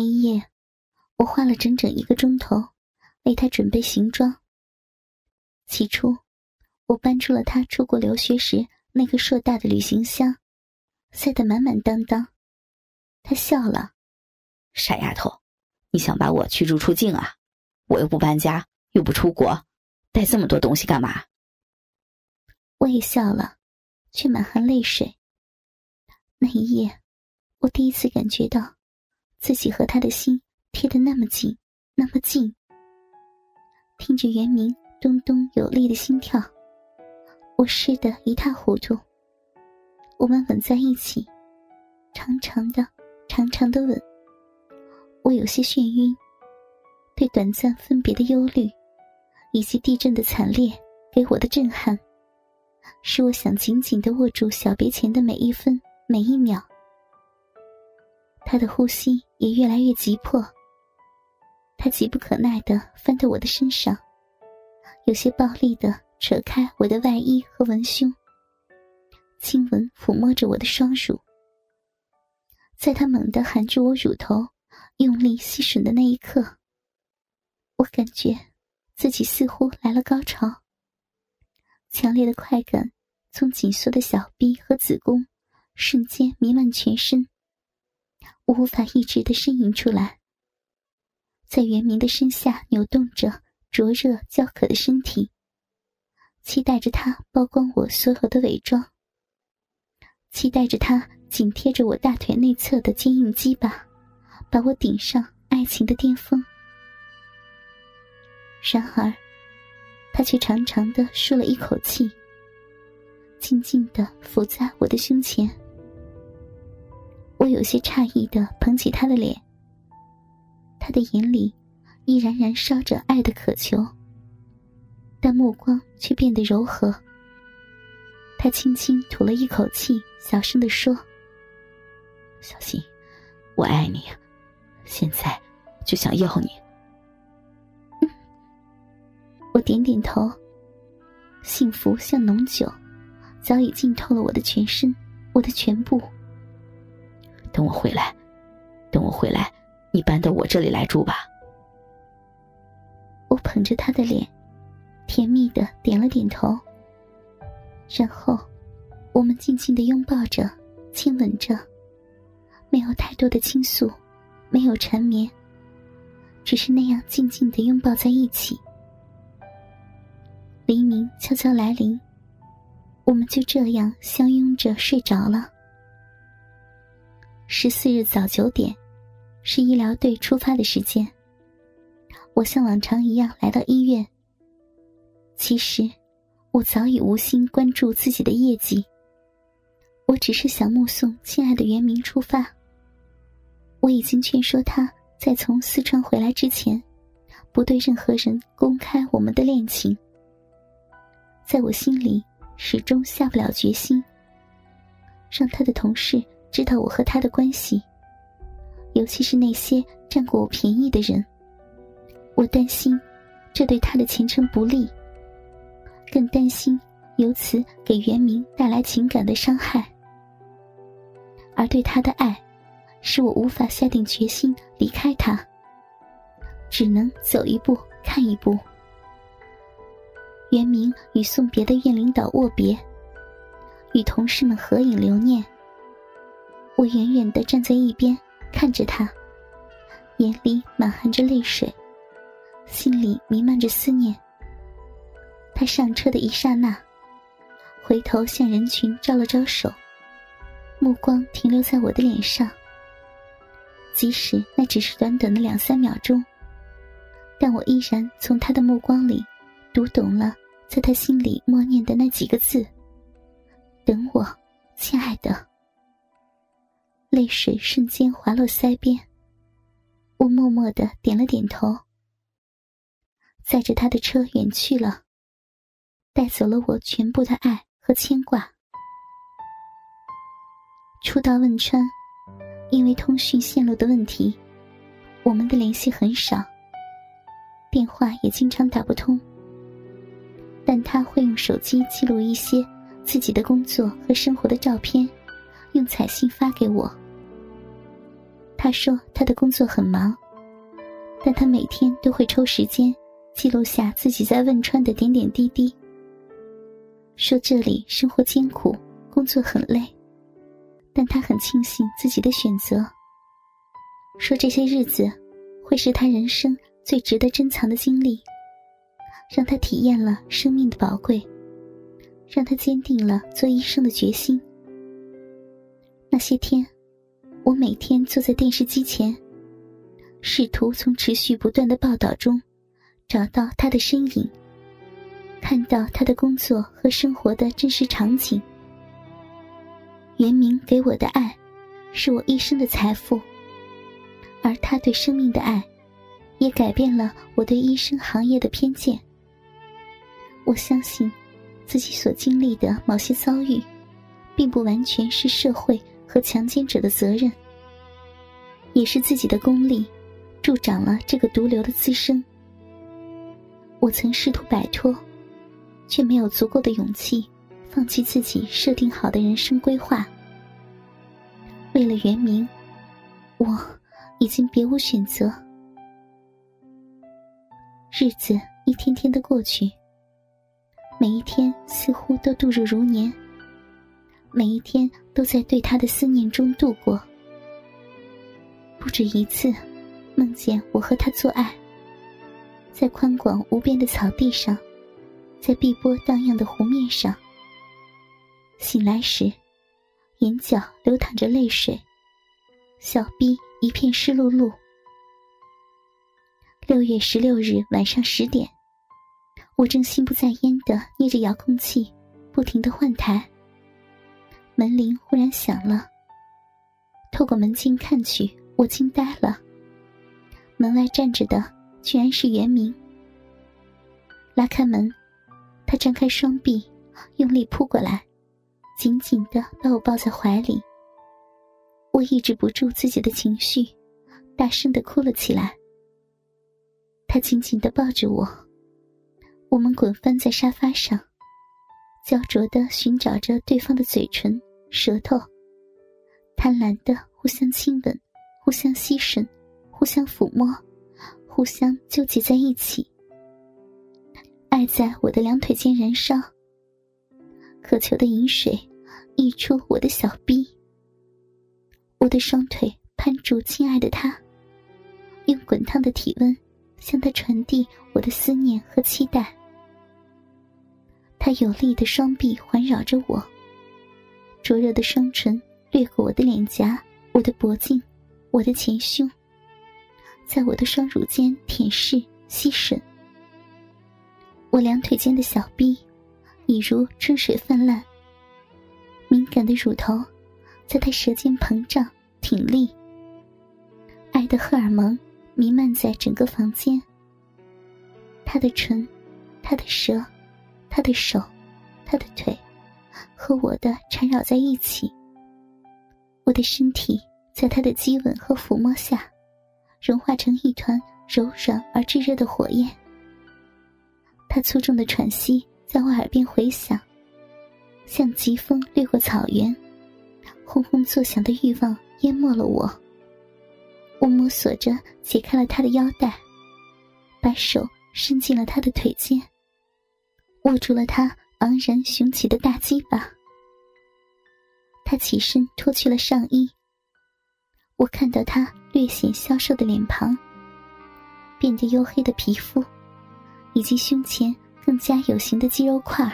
那一夜，我花了整整一个钟头为他准备行装。起初，我搬出了他出国留学时那个硕大的旅行箱，塞得满满当当。他笑了：“傻丫头，你想把我驱逐出境啊？我又不搬家，又不出国，带这么多东西干嘛？”我也笑了，却满含泪水。那一夜，我第一次感觉到。自己和他的心贴得那么紧，那么近。听着袁明咚咚有力的心跳，我湿得一塌糊涂。我们吻在一起，长长的、长长的吻。我有些眩晕，对短暂分别的忧虑，以及地震的惨烈给我的震撼，使我想紧紧的握住小别前的每一分每一秒。他的呼吸也越来越急迫。他急不可耐的翻到我的身上，有些暴力的扯开我的外衣和文胸，亲吻抚摸着我的双乳。在他猛地含住我乳头，用力吸吮的那一刻，我感觉自己似乎来了高潮。强烈的快感从紧缩的小臂和子宫瞬间弥漫全身。我无法抑制的呻吟出来，在袁明的身下扭动着灼热焦渴的身体，期待着他曝光我所有的伪装，期待着他紧贴着我大腿内侧的坚硬鸡巴，把我顶上爱情的巅峰。然而，他却长长的舒了一口气，静静的伏在我的胸前。我有些诧异的捧起他的脸，他的眼里依然燃烧着爱的渴求，但目光却变得柔和。他轻轻吐了一口气，小声的说：“小心，我爱你，现在就想要你。”我点点头，幸福像浓酒，早已浸透了我的全身，我的全部。等我回来，等我回来，你搬到我这里来住吧。我捧着他的脸，甜蜜的点了点头。然后，我们静静的拥抱着，亲吻着，没有太多的倾诉，没有缠绵，只是那样静静的拥抱在一起。黎明悄悄来临，我们就这样相拥着睡着了。十四日早九点，是医疗队出发的时间。我像往常一样来到医院。其实，我早已无心关注自己的业绩。我只是想目送亲爱的袁明出发。我已经劝说他在从四川回来之前，不对任何人公开我们的恋情。在我心里，始终下不了决心，让他的同事。知道我和他的关系，尤其是那些占过我便宜的人，我担心这对他的前程不利，更担心由此给袁明带来情感的伤害。而对他的爱，使我无法下定决心离开他，只能走一步看一步。袁明与送别的院领导握别，与同事们合影留念。我远远的站在一边，看着他，眼里满含着泪水，心里弥漫着思念。他上车的一刹那，回头向人群招了招手，目光停留在我的脸上。即使那只是短短的两三秒钟，但我依然从他的目光里，读懂了在他心里默念的那几个字：“等我，亲爱的。”泪水瞬间滑落腮边，我默默的点了点头。载着他的车远去了，带走了我全部的爱和牵挂。初到汶川，因为通讯线路的问题，我们的联系很少，电话也经常打不通。但他会用手机记录一些自己的工作和生活的照片，用彩信发给我。他说他的工作很忙，但他每天都会抽时间记录下自己在汶川的点点滴滴。说这里生活艰苦，工作很累，但他很庆幸自己的选择。说这些日子会是他人生最值得珍藏的经历，让他体验了生命的宝贵，让他坚定了做医生的决心。那些天，我每天坐在电视机前，试图从持续不断的报道中找到他的身影。看到他的工作和生活的真实场景，袁明给我的爱，是我一生的财富。而他对生命的爱，也改变了我对医生行业的偏见。我相信，自己所经历的某些遭遇，并不完全是社会和强奸者的责任，也是自己的功力，助长了这个毒瘤的滋生。我曾试图摆脱。却没有足够的勇气，放弃自己设定好的人生规划。为了圆明，我已经别无选择。日子一天天的过去，每一天似乎都度日如年，每一天都在对他的思念中度过。不止一次，梦见我和他做爱，在宽广无边的草地上。在碧波荡漾的湖面上，醒来时，眼角流淌着泪水，小臂一片湿漉漉。六月十六日晚上十点，我正心不在焉的捏着遥控器，不停的换台。门铃忽然响了，透过门镜看去，我惊呆了。门外站着的居然是袁明。拉开门。他张开双臂，用力扑过来，紧紧的把我抱在怀里。我抑制不住自己的情绪，大声的哭了起来。他紧紧的抱着我，我们滚翻在沙发上，焦灼的寻找着对方的嘴唇、舌头，贪婪的互相亲吻，互相吸吮，互相抚摸，互相纠结在一起。爱在我的两腿间燃烧，渴求的饮水溢出我的小臂。我的双腿攀住亲爱的他，用滚烫的体温向他传递我的思念和期待。他有力的双臂环绕着我，灼热的双唇掠过我的脸颊、我的脖颈、我的前胸，在我的双乳间舔舐、吸吮。我两腿间的小臂，已如春水泛滥。敏感的乳头，在他舌尖膨胀挺立。爱的荷尔蒙弥漫在整个房间。他的唇，他的舌，他的手，他的腿，和我的缠绕在一起。我的身体在他的激吻和抚摸下，融化成一团柔软而炙热的火焰。他粗重的喘息在我耳边回响，像疾风掠过草原，轰轰作响的欲望淹没了我。我摸索着解开了他的腰带，把手伸进了他的腿间，握住了他昂然雄起的大鸡巴。他起身脱去了上衣，我看到他略显消瘦的脸庞，变得黝黑的皮肤。以及胸前更加有型的肌肉块儿，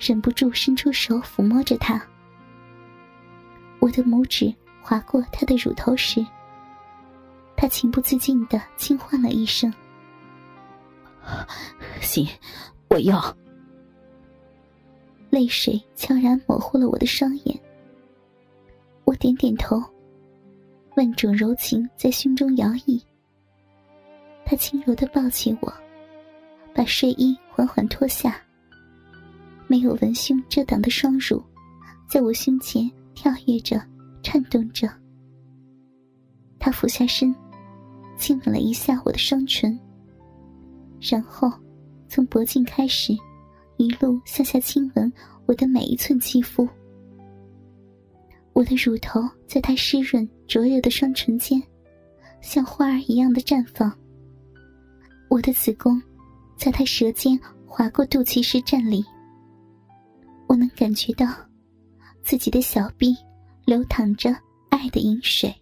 忍不住伸出手抚摸着他。我的拇指划过他的乳头时，他情不自禁的轻唤了一声：“行，我要。”泪水悄然模糊了我的双眼。我点点头，万种柔情在胸中摇曳。他轻柔的抱起我，把睡衣缓缓脱下。没有文胸遮挡的双乳，在我胸前跳跃着，颤动着。他俯下身，亲吻了一下我的双唇，然后从脖颈开始，一路向下亲吻我的每一寸肌肤。我的乳头在他湿润灼热的双唇间，像花儿一样的绽放。我的子宫在他舌尖划过肚脐时站立。我能感觉到自己的小臂流淌着爱的饮水。